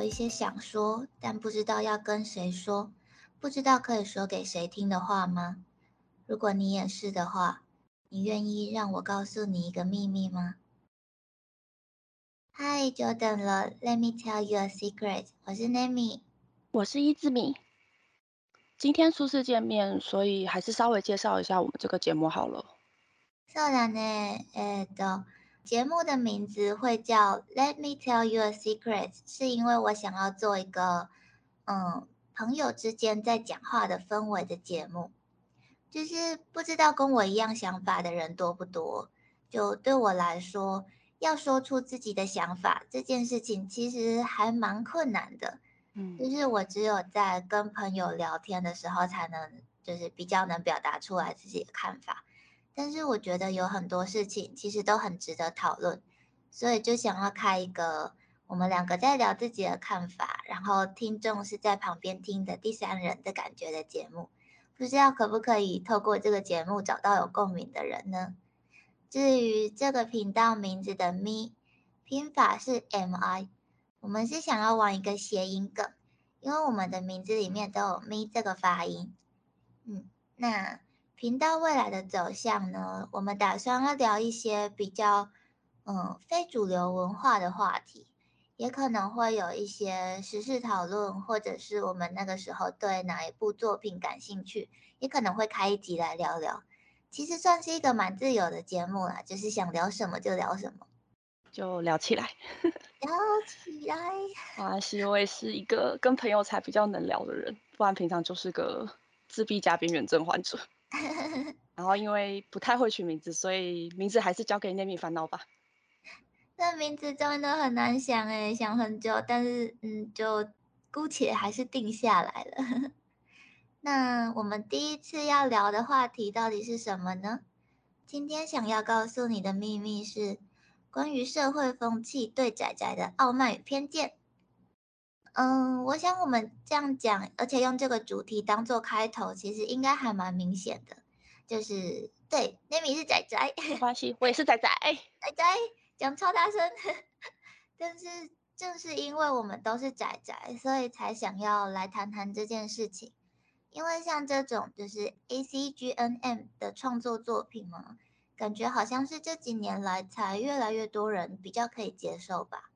有一些想说，但不知道要跟谁说，不知道可以说给谁听的话吗？如果你也是的话，你愿意让我告诉你一个秘密吗？嗨，久等了，Let me tell you a secret。我是 Nami，我是伊之米。今天初次见面，所以还是稍微介绍一下我们这个节目好了。そうだね。えっと。 节目的名字会叫 Let me tell you a secret，是因为我想要做一个嗯朋友之间在讲话的氛围的节目，就是不知道跟我一样想法的人多不多。就对我来说，要说出自己的想法这件事情其实还蛮困难的。嗯，就是我只有在跟朋友聊天的时候，才能就是比较能表达出来自己的看法。但是我觉得有很多事情其实都很值得讨论，所以就想要开一个我们两个在聊自己的看法，然后听众是在旁边听的第三人的感觉的节目。不知道可不可以透过这个节目找到有共鸣的人呢？至于这个频道名字的咪拼法是 M I，我们是想要玩一个谐音梗，因为我们的名字里面都有咪这个发音。嗯，那。频道未来的走向呢？我们打算要聊一些比较嗯非主流文化的话题，也可能会有一些时事讨论，或者是我们那个时候对哪一部作品感兴趣，也可能会开一集来聊聊。其实算是一个蛮自由的节目啦，就是想聊什么就聊什么，就聊起来，聊起来。啊，是我也是一个跟朋友才比较能聊的人，不然平常就是个自闭加边缘症患者。然后因为不太会取名字，所以名字还是交给 Nami 烦恼吧。那名字真的很难想诶，想很久，但是嗯，就姑且还是定下来了。那我们第一次要聊的话题到底是什么呢？今天想要告诉你的秘密是关于社会风气对仔仔的傲慢与偏见。嗯，我想我们这样讲，而且用这个主题当做开头，其实应该还蛮明显的。就是对，Nami 是仔仔，没关系，我也是仔仔，仔仔讲超大声。但是正是因为我们都是仔仔，所以才想要来谈谈这件事情。因为像这种就是 A C G N M 的创作作品嘛，感觉好像是这几年来才越来越多人比较可以接受吧。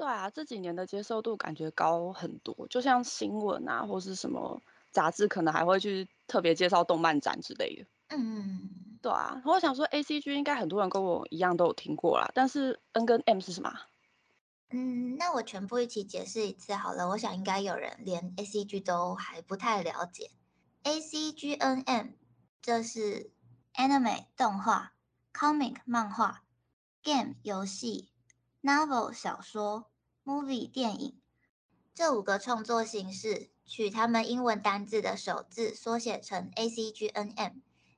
对啊，这几年的接受度感觉高很多，就像新闻啊，或是什么杂志，可能还会去特别介绍动漫展之类的。嗯，对啊，我想说 A C G 应该很多人跟我一样都有听过啦，但是 N 跟 M 是什么？嗯，那我全部一起解释一次好了。我想应该有人连 A C G 都还不太了解。A C G N M 这是 Anime 动画、Comic 漫画、Game 游戏。Novel 小说、Movie 电影这五个创作形式，取他们英文单字的首字缩写成 A C G N M，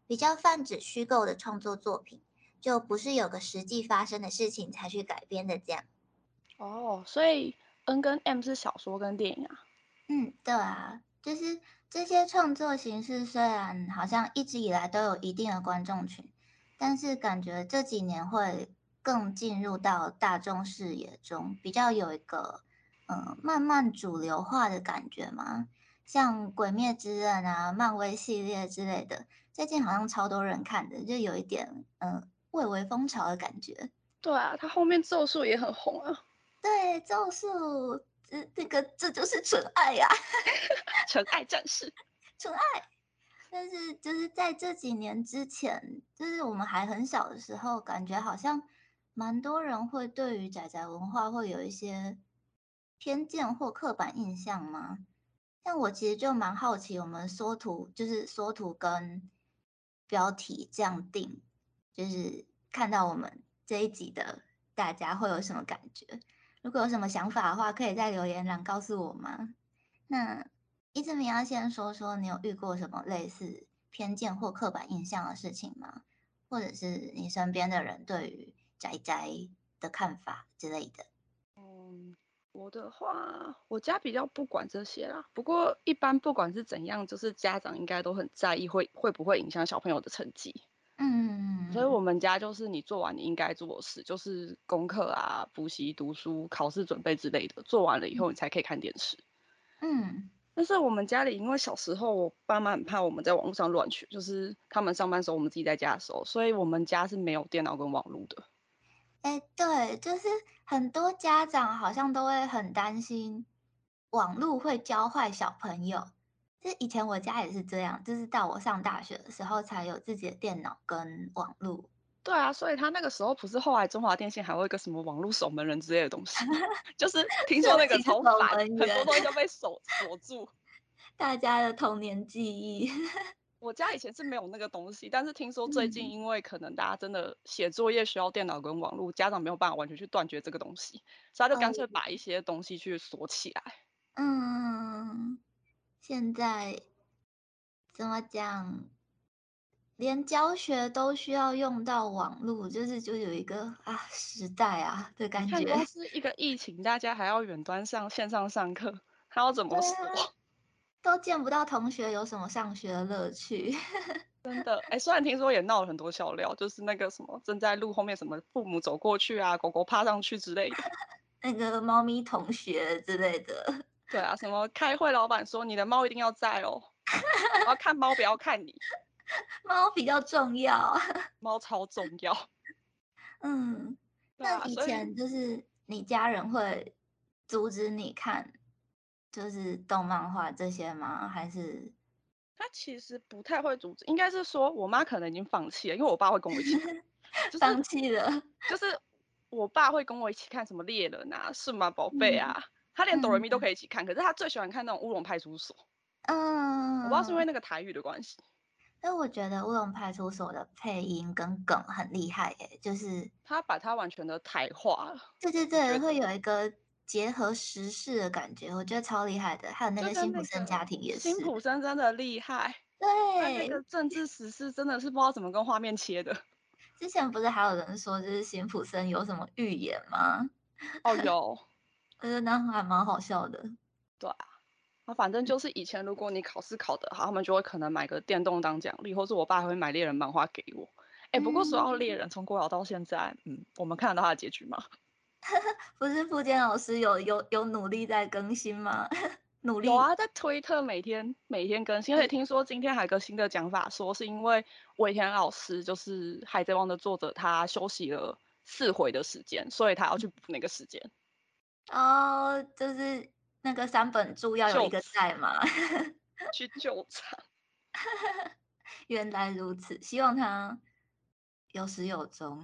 比较泛指虚构的创作作品，就不是有个实际发生的事情才去改编的这样。哦，所以 N 跟 M 是小说跟电影啊？嗯，对啊，就是这些创作形式虽然好像一直以来都有一定的观众群，但是感觉这几年会。更进入到大众视野中，比较有一个呃慢慢主流化的感觉嘛。像《鬼灭之刃》啊、漫威系列之类的，最近好像超多人看的，就有一点嗯蔚为风潮的感觉。对啊，它后面咒术也很红啊。对，咒术这这个这就是纯爱呀，纯爱战士，纯爱。但是就是在这几年之前，就是我们还很小的时候，感觉好像。蛮多人会对于仔仔文化会有一些偏见或刻板印象吗？像我其实就蛮好奇，我们缩图就是缩图跟标题这样定，就是看到我们这一集的大家会有什么感觉？如果有什么想法的话，可以在留言栏告诉我吗？那一直明要先说说你有遇过什么类似偏见或刻板印象的事情吗？或者是你身边的人对于宅宅的看法之类的。嗯，我的话，我家比较不管这些啦。不过一般不管是怎样，就是家长应该都很在意会会不会影响小朋友的成绩。嗯，所以我们家就是你做完你应该做的事，就是功课啊、补习、读书、考试准备之类的，做完了以后你才可以看电视。嗯。但是我们家里因为小时候我爸妈很怕我们在网络上乱学，就是他们上班时候我们自己在家的时候，所以我们家是没有电脑跟网络的。哎，对，就是很多家长好像都会很担心网络会教坏小朋友。就以前我家也是这样，就是到我上大学的时候才有自己的电脑跟网络。对啊，所以他那个时候不是后来中华电信还有一个什么网络守门人之类的东西，就是听说那个超烦，很多东西都被锁锁住。大家的童年记忆。我家以前是没有那个东西，但是听说最近因为可能大家真的写作业需要电脑跟网络，家长没有办法完全去断绝这个东西，所以他就干脆把一些东西去锁起来。嗯，现在怎么讲？连教学都需要用到网络，就是就有一个啊时代啊的感觉。是一个疫情，大家还要远端上线上上课，还要怎么说？都见不到同学，有什么上学的乐趣？真的，哎，虽然听说也闹了很多笑料，就是那个什么正在路后面什么父母走过去啊，狗狗趴上去之类的，那个猫咪同学之类的。对啊，什么开会老板说你的猫一定要在哦，我要看猫，不要看你。猫比较重要，猫超重要。嗯，那以前就是你家人会阻止你看，就是动漫画这些吗？还是他其实不太会阻止，应该是说我妈可能已经放弃了，因为我爸会跟我一起看，放弃了。就是我爸会跟我一起看什么猎人啊、数码宝贝啊，他连哆瑞咪都可以一起看，可是他最喜欢看那种乌龙派出所。嗯，我不知道是因为那个台语的关系。但我觉得《乌龙派出所》的配音跟梗很厉害耶，就是他把它完全的台化了。对对对，会有一个结合时事的感觉，我觉得超厉害的。还有那个辛普森家庭也是，辛普森真的厉害。对，那个政治时事真的是不知道怎么跟画面切的。之前不是还有人说，就是辛普森有什么预言吗？哦，有，我觉得那还蛮好笑的。对啊。啊，反正就是以前如果你考试考得好，他们就会可能买个电动当奖励，或是我爸会买猎人漫画给我。哎，不过说到猎人，从国小到现在，嗯，我们看得到他的结局吗？不是付坚老师有有有努力在更新吗？努力有啊，在推特每天每天更新，而且听说今天还有个新的讲法，说是因为尾田老师就是《海贼王》的作者，他休息了四回的时间，所以他要去补那个时间。哦，就是。那个三本柱要有一个在吗？去救场。原来如此，希望他有始有终，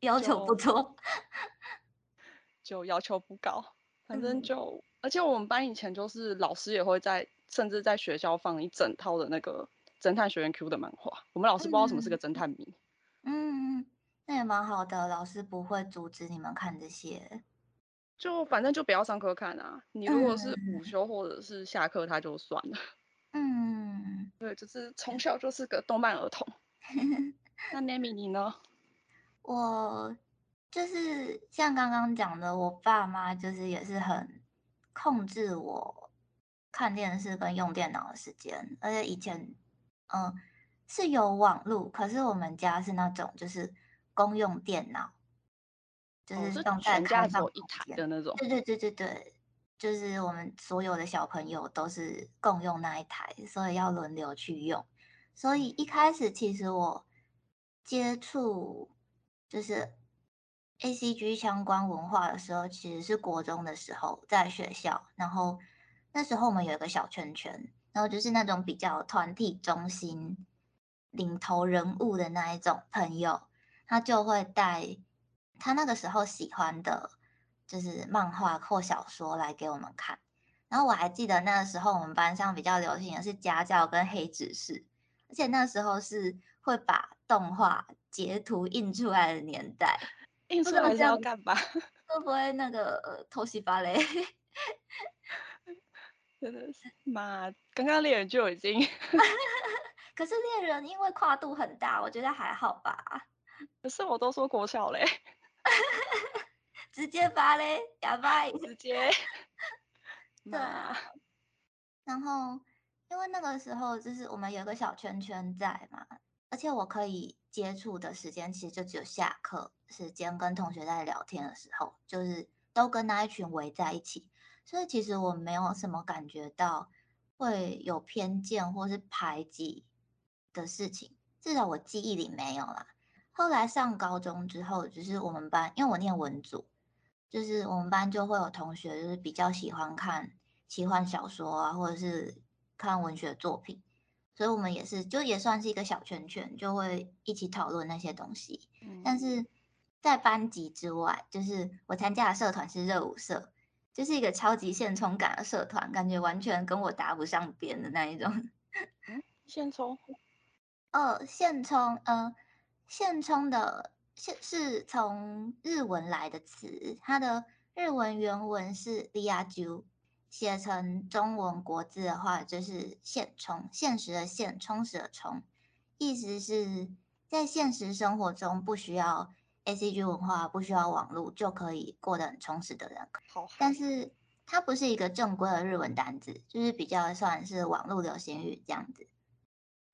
要求不多，就要求不高。反正就，而且我们班以前就是老师也会在，甚至在学校放一整套的那个侦探学院 Q 的漫画。我们老师不知道什么是个侦探迷。嗯，那也蛮好的，老师不会阻止你们看这些。就反正就不要上课看啊！你如果是午休或者是下课，他就算了。嗯，对，就是从小就是个动漫儿童。那 Nami 你呢？我就是像刚刚讲的，我爸妈就是也是很控制我看电视跟用电脑的时间，而且以前嗯是有网络，可是我们家是那种就是公用电脑。就是用在开放一台的那种，对对对对对，就是我们所有的小朋友都是共用那一台，所以要轮流去用。所以一开始其实我接触就是 A C G 相关文化的时候，其实是国中的时候在学校，然后那时候我们有一个小圈圈，然后就是那种比较团体中心、领头人物的那一种朋友，他就会带。他那个时候喜欢的就是漫画或小说来给我们看，然后我还记得那时候我们班上比较流行的是家教跟黑执事，而且那时候是会把动画截图印出来的年代，印出来要干嘛？会不会那个偷袭芭蕾？真的是妈，刚刚猎人就已经，可是猎人因为跨度很大，我觉得还好吧。可是我都说国小嘞。直接发嘞，哑巴直接。对啊，然后因为那个时候就是我们有个小圈圈在嘛，而且我可以接触的时间其实就只有下课时间，跟同学在聊天的时候，就是都跟那一群围在一起，所以其实我没有什么感觉到会有偏见或是排挤的事情，至少我记忆里没有啦。后来上高中之后，就是我们班，因为我念文组，就是我们班就会有同学就是比较喜欢看奇幻小说啊，或者是看文学作品。所以我们也是，就也算是一个小圈圈，就会一起讨论那些东西。但是在班级之外，就是我参加的社团是热舞社，就是一个超级现充感的社团，感觉完全跟我搭不上边的那一种。嗯，现充？哦，现充，呃，现充的现是从日文来的词，它的日文原文是 a j u 写成中文国字的话，就是现充，现实的现，充实的充，意思是在现实生活中不需要 A C G 文化，不需要网络就可以过得很充实的人。好，但是它不是一个正规的日文单字，就是比较算是网络流行语这样子。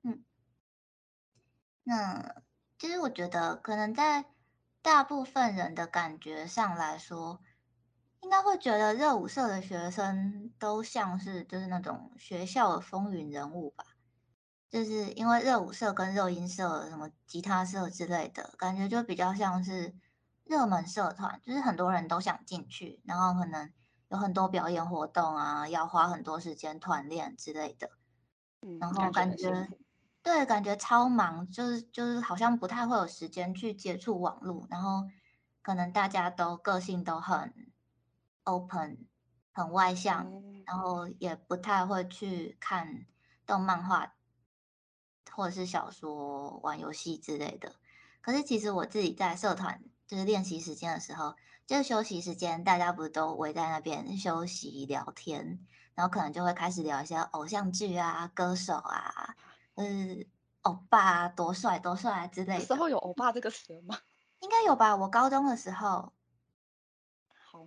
嗯，那其实我觉得，可能在大部分人的感觉上来说。应该会觉得热舞社的学生都像是就是那种学校的风云人物吧，就是因为热舞社跟热音社、什么吉他社之类的，感觉就比较像是热门社团，就是很多人都想进去，然后可能有很多表演活动啊，要花很多时间团练之类的，然后感觉对，感觉超忙，就是就是好像不太会有时间去接触网络，然后可能大家都个性都很。Open 很外向，然后也不太会去看动漫画或者是小说、玩游戏之类的。可是其实我自己在社团就是练习时间的时候，就是休息时间，大家不是都围在那边休息聊天，然后可能就会开始聊一些偶像剧啊、歌手啊，嗯，欧巴多帅多帅啊之类的。时候有欧巴这个词吗？应该有吧。我高中的时候。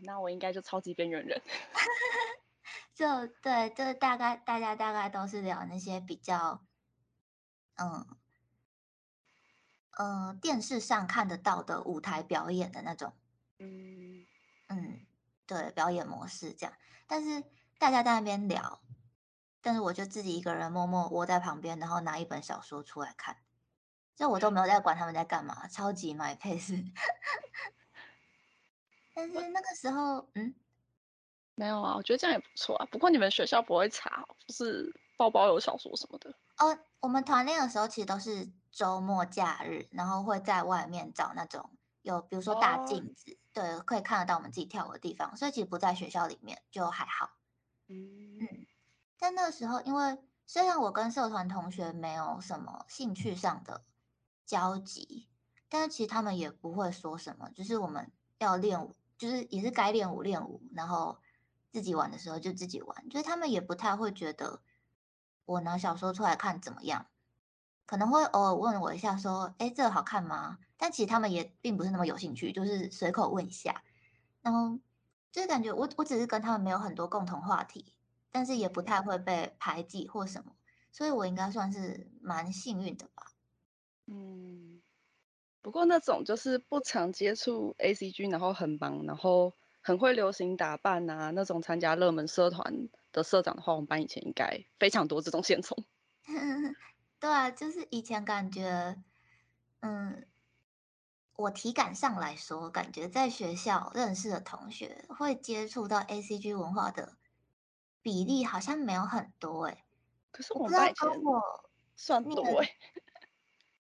那我应该就超级边缘人，就对，就是大概大家大概都是聊那些比较，嗯嗯，电视上看得到的舞台表演的那种，嗯嗯，对，表演模式这样。但是大家在那边聊，但是我就自己一个人默默窝在旁边，然后拿一本小说出来看，就我都没有在管他们在干嘛，超级 my pace。但是那个时候，嗯，没有啊，我觉得这样也不错啊。不过你们学校不会查，就是包包有小说什么的哦。我们团练的时候其实都是周末假日，然后会在外面找那种有，比如说大镜子，对，可以看得到我们自己跳舞的地方，所以其实不在学校里面就还好。嗯嗯。但那个时候，因为虽然我跟社团同学没有什么兴趣上的交集，但是其实他们也不会说什么，就是我们要练舞。就是也是该练舞练舞，然后自己玩的时候就自己玩，就是他们也不太会觉得我拿小说出来看怎么样，可能会偶尔问我一下说，哎，这个好看吗？但其实他们也并不是那么有兴趣，就是随口问一下，然后就是感觉我我只是跟他们没有很多共同话题，但是也不太会被排挤或什么，所以我应该算是蛮幸运的吧。嗯。不过那种就是不常接触 A C G，然后很忙，然后很会流行打扮啊，那种参加热门社团的社长的话，我们班以前应该非常多这种现充。对啊，就是以前感觉，嗯，我体感上来说，感觉在学校认识的同学会接触到 A C G 文化的比例好像没有很多哎。可是我们班以前算多哎。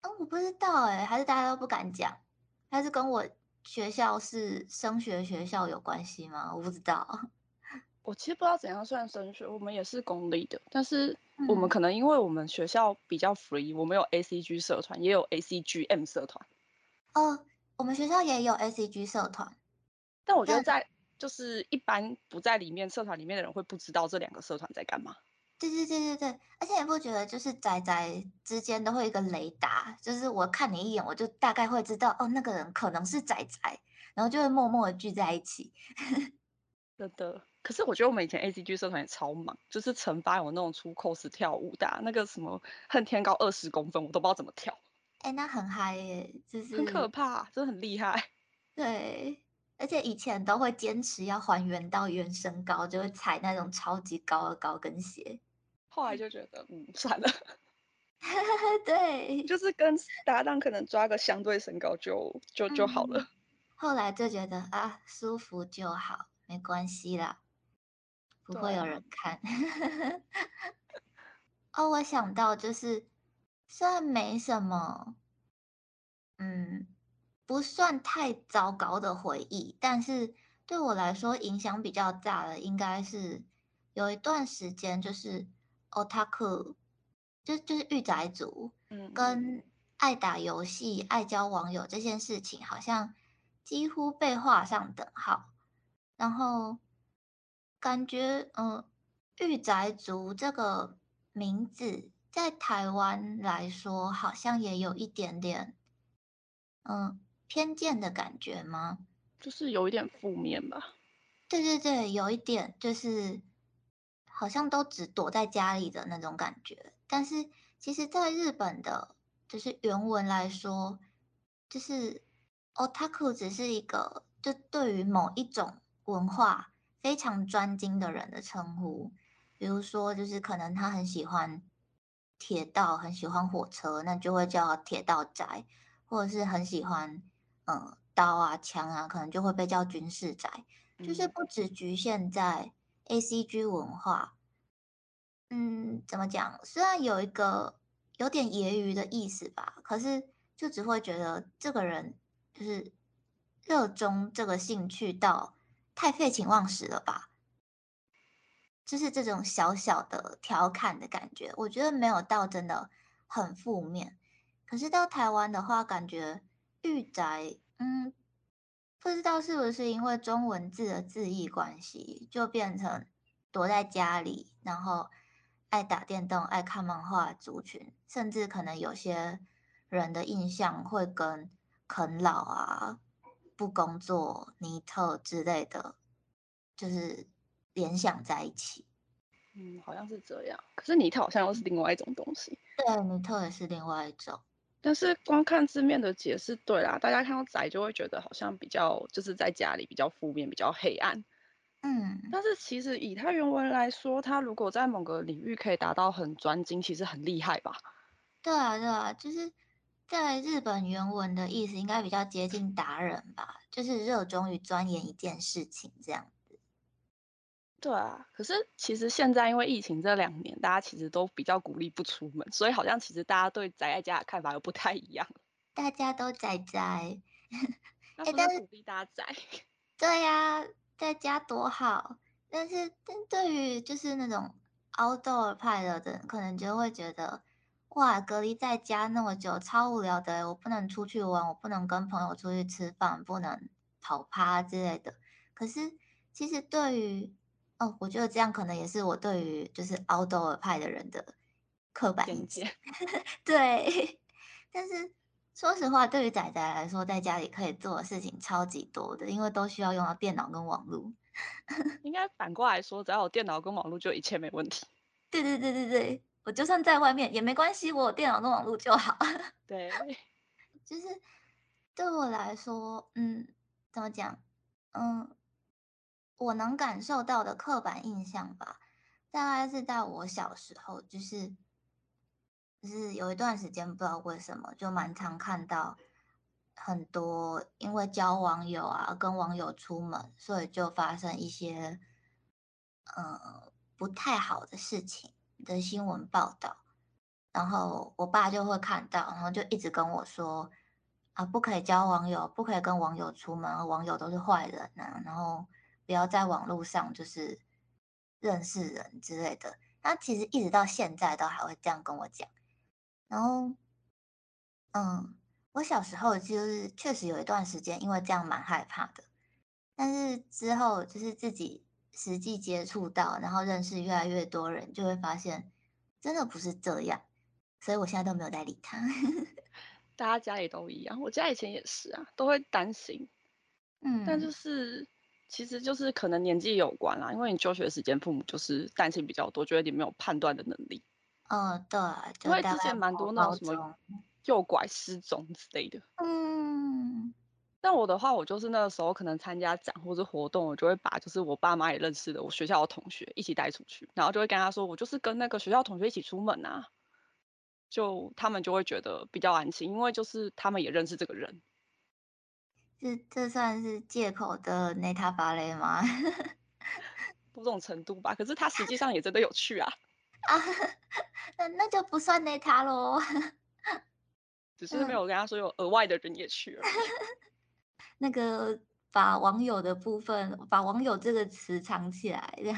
哦，我不知道哎，还是大家都不敢讲，还是跟我学校是升学学校有关系吗？我不知道。我其实不知道怎样算升学，我们也是公立的，但是我们可能因为我们学校比较 free，我们有 ACG 社团，也有 ACGM 社团。哦，我们学校也有 ACG 社团，但我觉得在就是一般不在里面社团里面的人会不知道这两个社团在干嘛。对对对对对，而且你不觉得就是仔仔之间都会一个雷达，就是我看你一眼，我就大概会知道哦，那个人可能是仔仔，然后就会默默的聚在一起。真的，可是我觉得我们以前 A C G 社团也超忙，就是惩罚有那种出 cos 跳舞的，那个什么恨天高二十公分，我都不知道怎么跳。哎，那很嗨耶，就是很可怕，真的很厉害。对，而且以前都会坚持要还原到原身高，就会踩那种超级高的高跟鞋。后来就觉得，嗯，算了。对，就是跟搭档可能抓个相对身高就就就好了。后来就觉得啊，舒服就好，没关系啦，不会有人看。哦，我想到就是，虽然没什么，嗯，不算太糟糕的回忆，但是对我来说影响比较大的，应该是有一段时间就是 otaku。就就是御宅族，嗯，跟爱打游戏、爱交网友这件事情，好像几乎被画上等号。然后感觉，嗯，御宅族这个名字在台湾来说，好像也有一点点，嗯，偏见的感觉吗？就是有一点负面吧。对对对，有一点，就是好像都只躲在家里的那种感觉。但是，其实，在日本的，就是原文来说，就是 otaku 只是一个，就对于某一种文化非常专精的人的称呼。比如说，就是可能他很喜欢铁道，很喜欢火车，那就会叫铁道宅；或者是很喜欢，嗯，刀啊、枪啊，可能就会被叫军事宅。就是不只局限在 A C G 文化。嗯，怎么讲？虽然有一个有点揶揄的意思吧，可是就只会觉得这个人就是热衷这个兴趣到太废寝忘食了吧，就是这种小小的调侃的感觉。我觉得没有到真的很负面，可是到台湾的话，感觉御宅，嗯，不知道是不是因为中文字的字义关系，就变成躲在家里，然后。爱打电动、爱看漫画族群，甚至可能有些人的印象会跟啃老啊、不工作、尼特之类的，就是联想在一起。嗯，好像是这样。可是尼特好像又是另外一种东西。对，尼特也是另外一种。但是光看字面的解释，对啦，大家看到宅就会觉得好像比较就是在家里比较负面、比较黑暗。嗯，但是其实以他原文来说，他如果在某个领域可以达到很专精，其实很厉害吧？对啊，对啊，就是在日本原文的意思应该比较接近达人吧，就是热衷于钻研一件事情这样子。对啊，可是其实现在因为疫情这两年，大家其实都比较鼓励不出门，所以好像其实大家对宅在家的看法又不太一样。大家都宅宅，那不是鼓励大家宅？对呀。在家多好，但是但对于就是那种 outdoor 派的人，可能就会觉得，哇，隔离在家那么久，超无聊的，我不能出去玩，我不能跟朋友出去吃饭，不能跑趴之类的。可是其实对于，哦，我觉得这样可能也是我对于就是 outdoor 派的人的刻板印象。对，但是。说实话，对于仔仔来说，在家里可以做的事情超级多的，因为都需要用到电脑跟网络。应该反过来说，只要有电脑跟网络，就一切没问题。对对对对对，我就算在外面也没关系，我有电脑跟网络就好。对，就是对我来说，嗯，怎么讲？嗯，我能感受到的刻板印象吧，大概是在我小时候，就是。就是有一段时间，不知道为什么，就蛮常看到很多因为交网友啊，跟网友出门，所以就发生一些呃不太好的事情的新闻报道。然后我爸就会看到，然后就一直跟我说啊，不可以交网友，不可以跟网友出门，网友都是坏人啊，然后不要在网络上就是认识人之类的。他其实一直到现在都还会这样跟我讲。然后，嗯，我小时候就是确实有一段时间，因为这样蛮害怕的。但是之后就是自己实际接触到，然后认识越来越多人，就会发现真的不是这样。所以我现在都没有在理他。大家家里都一样，我家以前也是啊，都会担心。嗯，但就是其实就是可能年纪有关啦，因为你休学时间，父母就是担心比较多，觉得你没有判断的能力。嗯，对，因为之前蛮多那种什么诱拐、失踪之类的。嗯。但我的话，我就是那个时候可能参加展或者活动，我就会把就是我爸妈也认识的我学校的同学一起带出去，然后就会跟他说，我就是跟那个学校同学一起出门啊，就他们就会觉得比较安心，因为就是他们也认识这个人。这这算是借口的内塔芭蕾吗？某种程度吧，可是他实际上也真的有趣啊。啊，那那就不算内他喽。只 是没有跟他说有额外的人也去了。那个把网友的部分，把网友这个词藏起来的。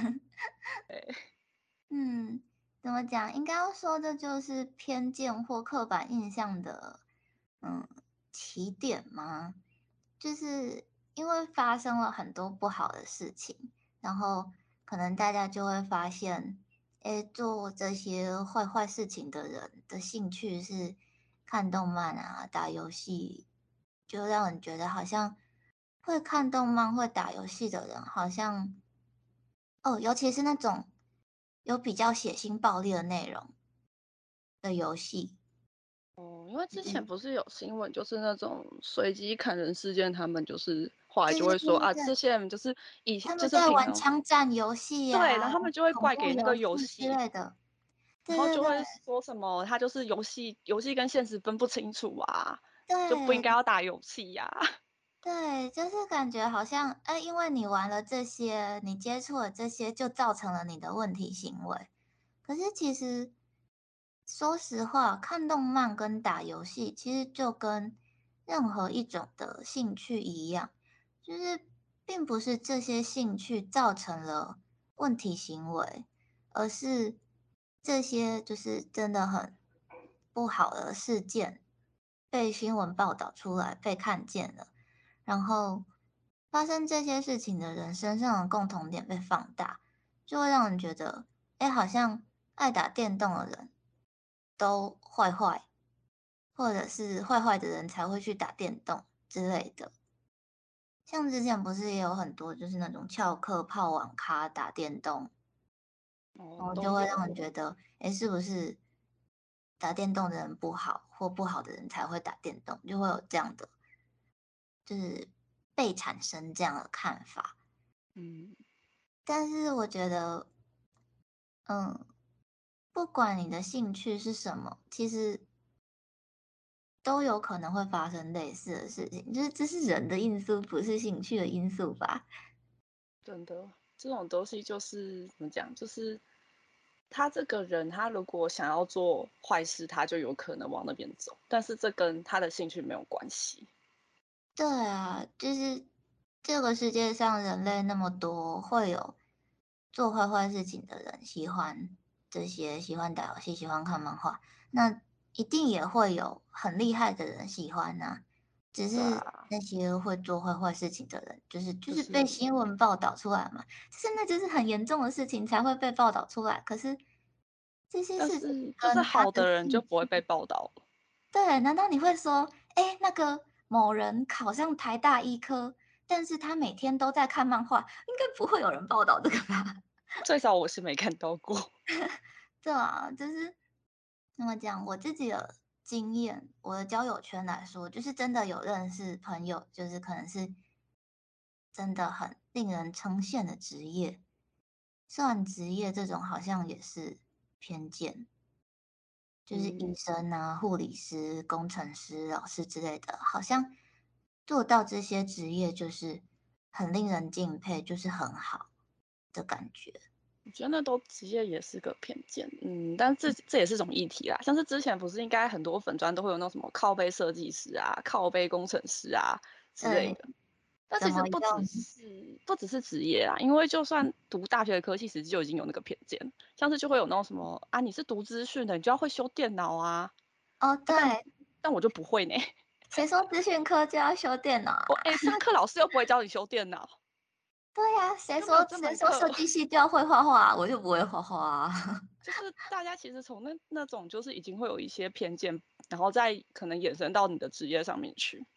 嗯，怎么讲？应该要说的就是偏见或刻板印象的，嗯，起点吗？就是因为发生了很多不好的事情，然后可能大家就会发现，哎，做这些坏坏事情的人的兴趣是看动漫啊，打游戏。就让人觉得好像会看动漫、会打游戏的人，好像哦，尤其是那种有比较血腥暴力的内容的游戏。哦，因为之前不是有新闻，就是那种随机砍人事件，他们就是后来就会说啊，这些人就是以前就是在玩枪战游戏啊，对，然后他们就会怪给那个游戏之类的，然后就会说什么他就是游戏，游戏跟现实分不清楚啊。就不应该要打游戏呀。对，就是感觉好像，哎，因为你玩了这些，你接触了这些，就造成了你的问题行为。可是其实，说实话，看动漫跟打游戏，其实就跟任何一种的兴趣一样，就是并不是这些兴趣造成了问题行为，而是这些就是真的很不好的事件。被新闻报道出来，被看见了，然后发生这些事情的人身上的共同点被放大，就会让人觉得，哎，好像爱打电动的人都坏坏，或者是坏坏的人才会去打电动之类的。像之前不是也有很多就是那种翘课泡网咖打电动，然后就会让人觉得，哎，是不是？打电动的人不好，或不好的人才会打电动，就会有这样的，就是被产生这样的看法。嗯，但是我觉得，嗯，不管你的兴趣是什么，其实都有可能会发生类似的事情，就是这是人的因素，不是兴趣的因素吧？真的，这种东西就是怎么讲，就是。他这个人，他如果想要做坏事，他就有可能往那边走。但是这跟他的兴趣没有关系。对啊，就是这个世界上人类那么多，会有做坏坏事情的人，喜欢这些，喜欢打游戏，喜欢看漫画，那一定也会有很厉害的人喜欢呐。只是那些会做坏坏事情的人，就是就是被新闻报道出来嘛，现在就是很严重的事情才会被报道出来。可是这些事情，就是好的人就不会被报道了。对，难道你会说，哎，那个某人考上台大医科，但是他每天都在看漫画，应该不会有人报道这个吧？最少我是没看到过。对啊，就是那么讲，我自己的。经验，我的交友圈来说，就是真的有认识朋友，就是可能是真的很令人称羡的职业。算职业这种，好像也是偏见，就是医生啊、护理师、工程师、老师之类的，好像做到这些职业就是很令人敬佩，就是很好的感觉。我觉得那都职业也是个偏见，嗯，但这这也是种议题啦。像是之前不是应该很多粉砖都会有那种什么靠背设计师啊、靠背工程师啊之类的，但其实不只是不只是职业啊，因为就算读大学的科技，实际就已经有那个偏见，像是就会有那种什么啊，你是读资讯的，你就要会修电脑啊。哦，对，但我就不会呢。谁说资讯科就要修电脑？我哎，上课老师又不会教你修电脑。对呀，谁说谁说设计系就要会画画？我就不会画画。就是大家其实从那那种就是已经会有一些偏见，然后再可能延伸到你的职业上面去。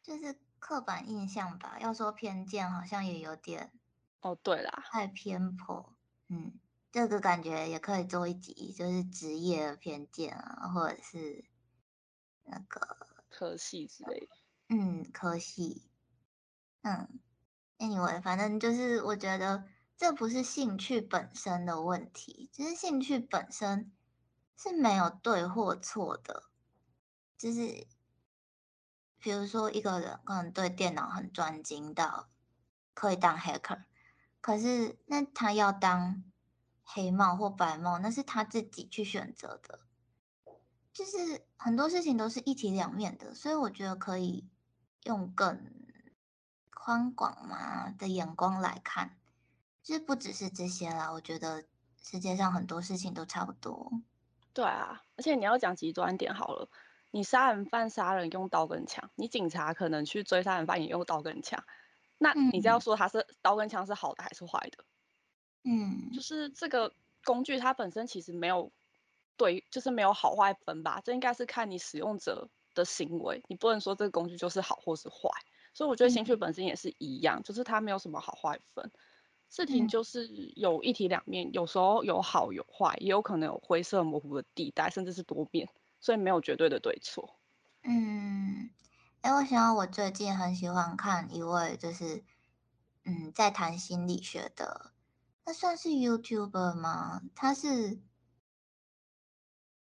就是刻板印象吧，要说偏见好像也有点。哦，对啦，太偏颇。嗯，这个感觉也可以做一集，就是职业偏见啊，或者是那个科系之类的。嗯，科系。嗯，anyway，反正就是我觉得这不是兴趣本身的问题，就是兴趣本身是没有对或错的。就是比如说一个人可能对电脑很专精到可以当 hacker，可是那他要当黑帽或白帽，那是他自己去选择的。就是很多事情都是一体两面的，所以我觉得可以用更宽广嘛的眼光来看，就是不只是这些啦。我觉得世界上很多事情都差不多。对啊，而且你要讲极端点好了，你杀人犯杀人用刀跟枪，你警察可能去追杀人犯也用刀跟枪，那你这样说他是刀跟枪是好的还是坏的？嗯，就是这个工具它本身其实没有。对，就是没有好坏分吧，这应该是看你使用者的行为，你不能说这个工具就是好或是坏。所以我觉得兴趣本身也是一样，就是它没有什么好坏分，事情就是有一体两面，有时候有好有坏，也有可能有灰色模糊的地带，甚至是多变，所以没有绝对的对错。嗯，哎，我想到我最近很喜欢看一位，就是嗯，在谈心理学的，那算是 YouTuber 吗？他是。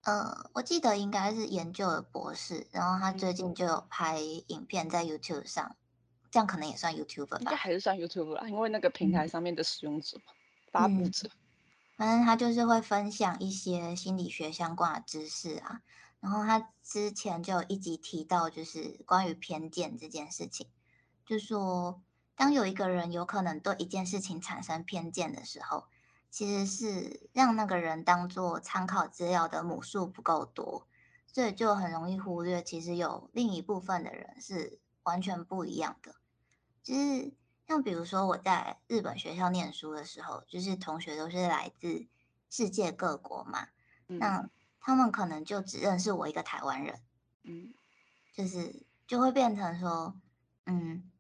呃，我记得应该是研究的博士，然后他最近就有拍影片在 YouTube 上，这样可能也算 YouTuber 吧？应该还是算 YouTuber 啦，因为那个平台上面的使用者、发布者，反正他就是会分享一些心理学相关的知识啊。然后他之前就有一集提到，就是关于偏见这件事情，就说当有一个人有可能对一件事情产生偏见的时候。其实是让那个人当做参考资料的母数不够多，所以就很容易忽略，其实有另一部分的人是完全不一样的。就是像比如说我在日本学校念书的时候，就是同学都是来自世界各国嘛，那他们可能就只认识我一个台湾人，嗯，就是就会变成说，嗯，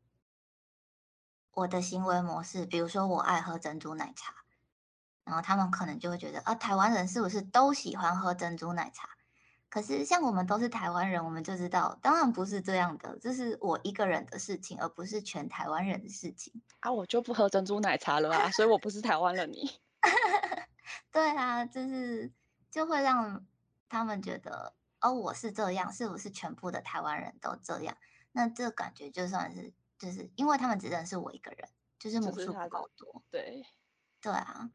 我的行为模式，比如说我爱喝珍珠奶茶。然后他们可能就会觉得啊，台湾人是不是都喜欢喝珍珠奶茶？可是像我们都是台湾人，我们就知道，当然不是这样的，这是我一个人的事情，而不是全台湾人的事情啊。我就不喝珍珠奶茶了啊，所以我不是台湾人。你 对啊，就是就会让他们觉得哦，我是这样，是不是全部的台湾人都这样？那这感觉就算是就是因为他们只认识我一个人，就是母数不够多。对，对啊。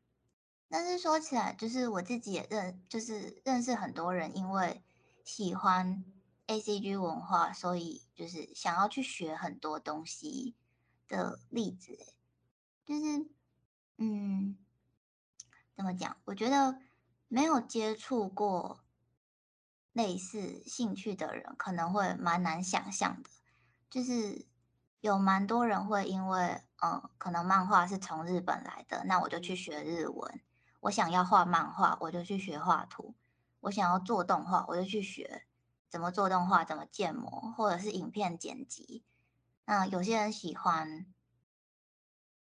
但是说起来，就是我自己也认，就是认识很多人，因为喜欢 A C G 文化，所以就是想要去学很多东西的例子。就是，嗯，怎么讲？我觉得没有接触过类似兴趣的人，可能会蛮难想象的。就是有蛮多人会因为，嗯，可能漫画是从日本来的，那我就去学日文。我想要画漫画，我就去学画图；我想要做动画，我就去学怎么做动画，怎么建模，或者是影片剪辑。那有些人喜欢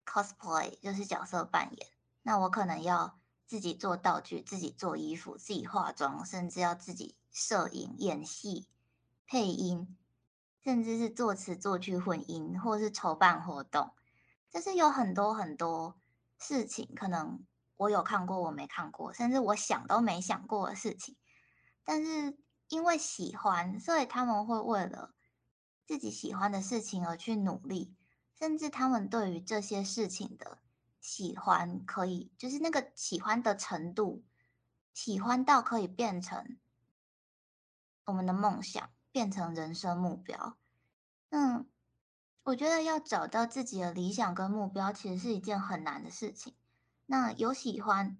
cosplay，就是角色扮演。那我可能要自己做道具，自己做衣服，自己化妆，甚至要自己摄影、演戏、配音，甚至是作词、作曲、混音，或是筹办活动。就是有很多很多事情，可能。我有看过，我没看过，甚至我想都没想过的事情，但是因为喜欢，所以他们会为了自己喜欢的事情而去努力，甚至他们对于这些事情的喜欢，可以就是那个喜欢的程度，喜欢到可以变成我们的梦想，变成人生目标。嗯，我觉得要找到自己的理想跟目标，其实是一件很难的事情。那有喜欢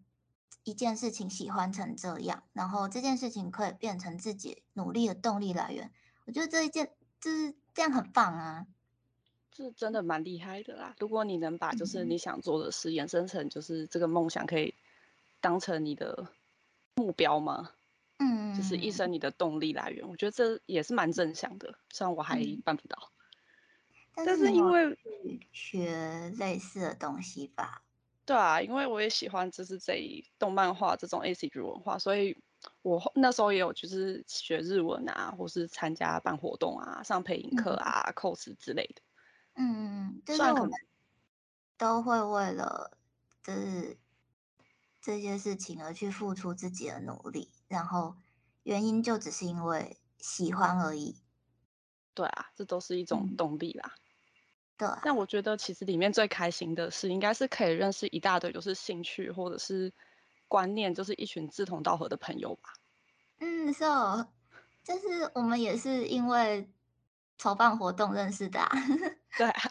一件事情，喜欢成这样，然后这件事情可以变成自己努力的动力来源。我觉得这一件就是这样很棒啊，是真的蛮厉害的啦。如果你能把就是你想做的事延伸成就是这个梦想，可以当成你的目标吗？嗯，就是一生你的动力来源。我觉得这也是蛮正向的，虽然我还办不到。但是因为学类似的东西吧。对啊，因为我也喜欢就是这一动漫画这种 A C G 文化，所以我那时候也有就是学日文啊，或是参加办活动啊，上配音课啊、cos 之类的。嗯，就是我们都会为了就是这些事情而去付出自己的努力，然后原因就只是因为喜欢而已。对啊，这都是一种动力啦。对，但我觉得其实里面最开心的是，应该是可以认识一大堆就是兴趣或者是观念，就是一群志同道合的朋友吧。嗯，so 就是我们也是因为筹办活动认识的啊。对啊，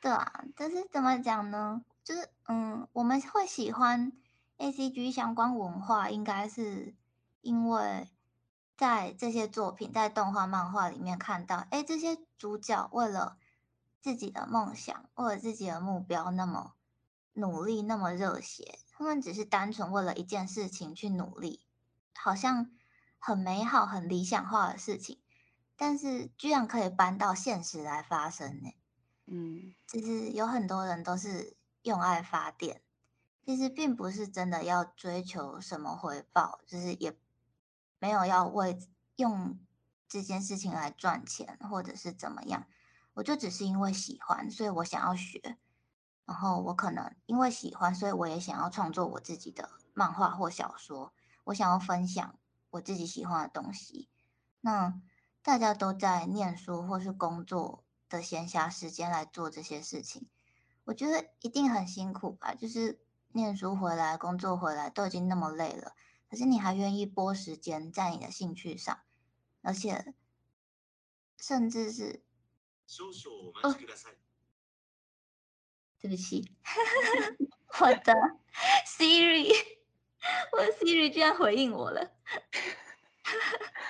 对啊，但是怎么讲呢？就是嗯，我们会喜欢 A C G 相关文化，应该是因为在这些作品，在动画、漫画里面看到，哎，这些主角为了自己的梦想或者自己的目标，那么努力，那么热血。他们只是单纯为了一件事情去努力，好像很美好、很理想化的事情，但是居然可以搬到现实来发生呢？嗯，其实有很多人都是用爱发电，其实并不是真的要追求什么回报，就是也没有要为用这件事情来赚钱，或者是怎么样。我就只是因为喜欢，所以我想要学，然后我可能因为喜欢，所以我也想要创作我自己的漫画或小说，我想要分享我自己喜欢的东西。那大家都在念书或是工作的闲暇时间来做这些事情，我觉得一定很辛苦吧？就是念书回来、工作回来都已经那么累了，可是你还愿意拨时间在你的兴趣上，而且甚至是。哦，对不起，我的 Siri，我的 Siri 居然回应我了，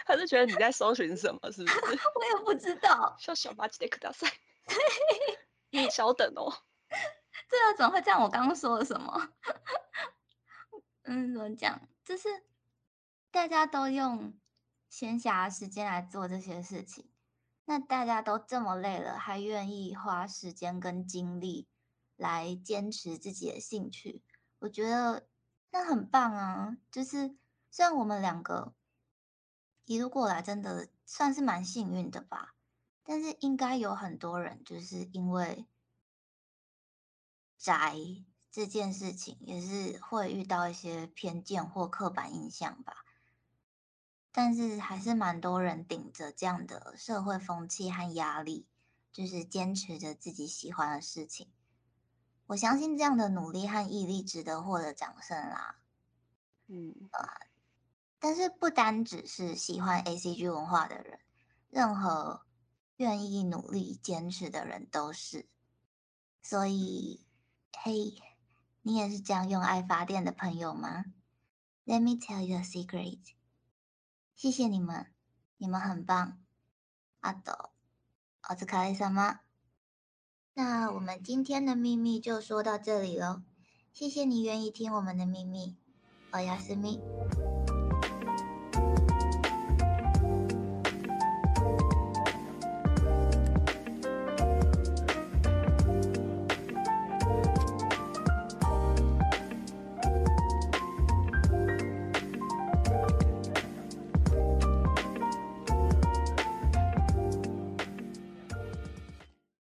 他是觉得你在搜寻什么，是不是？我也不知道。小小马吉的克大赛，你稍等哦。对啊，怎么会这样？我刚刚说了什么？嗯，怎么讲？就是大家都用闲暇时间来做这些事情。那大家都这么累了，还愿意花时间跟精力来坚持自己的兴趣，我觉得那很棒啊！就是虽然我们两个一路过来真的算是蛮幸运的吧，但是应该有很多人就是因为宅这件事情，也是会遇到一些偏见或刻板印象吧。但是还是蛮多人顶着这样的社会风气和压力，就是坚持着自己喜欢的事情。我相信这样的努力和毅力值得获得掌声啦。嗯啊，但是不单只是喜欢 A C G 文化的人，任何愿意努力坚持的人都是。所以，嘿，你也是这样用爱发电的朋友吗？Let me tell you a secret. 谢谢你们，你们很棒，阿斗，奥兹卡利萨吗？那我们今天的秘密就说到这里喽。谢谢你愿意听我们的秘密，我亚斯密。